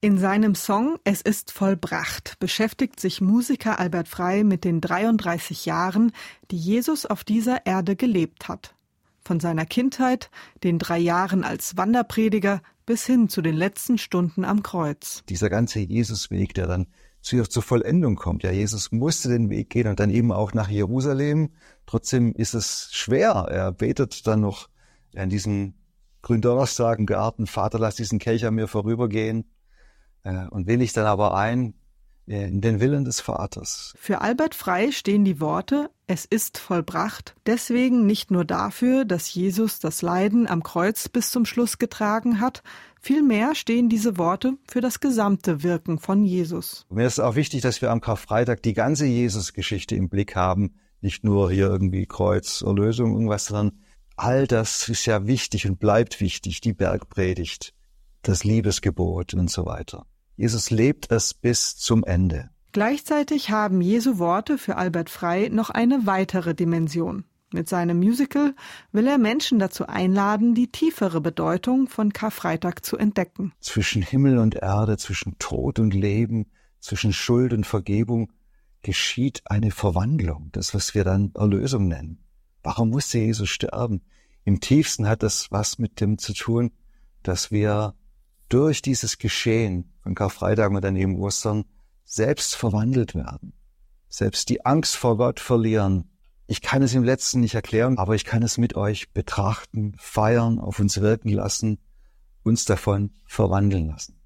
In seinem Song Es ist vollbracht beschäftigt sich Musiker Albert Frei mit den 33 Jahren, die Jesus auf dieser Erde gelebt hat. Von seiner Kindheit, den drei Jahren als Wanderprediger bis hin zu den letzten Stunden am Kreuz. Dieser ganze Jesusweg, der dann zu, zur Vollendung kommt. Ja, Jesus musste den Weg gehen und dann eben auch nach Jerusalem. Trotzdem ist es schwer. Er betet dann noch an diesem Gründonnerstag im Garten, Vater, lass diesen Kelch an mir vorübergehen und will ich dann aber ein äh, in den Willen des Vaters. Für Albert Frei stehen die Worte Es ist vollbracht deswegen nicht nur dafür, dass Jesus das Leiden am Kreuz bis zum Schluss getragen hat, vielmehr stehen diese Worte für das gesamte Wirken von Jesus. Mir ist auch wichtig, dass wir am Karfreitag die ganze Jesus-Geschichte im Blick haben, nicht nur hier irgendwie Kreuz, Erlösung, irgendwas, sondern all das ist ja wichtig und bleibt wichtig, die Bergpredigt, das Liebesgebot und so weiter. Jesus lebt es bis zum Ende. Gleichzeitig haben Jesu Worte für Albert Frei noch eine weitere Dimension. Mit seinem Musical will er Menschen dazu einladen, die tiefere Bedeutung von Karfreitag zu entdecken. Zwischen Himmel und Erde, zwischen Tod und Leben, zwischen Schuld und Vergebung geschieht eine Verwandlung, das, was wir dann Erlösung nennen. Warum musste Jesus sterben? Im tiefsten hat das was mit dem zu tun, dass wir durch dieses Geschehen von Karfreitag und dann eben Ostern selbst verwandelt werden, selbst die Angst vor Gott verlieren. Ich kann es im letzten nicht erklären, aber ich kann es mit euch betrachten, feiern, auf uns wirken lassen, uns davon verwandeln lassen.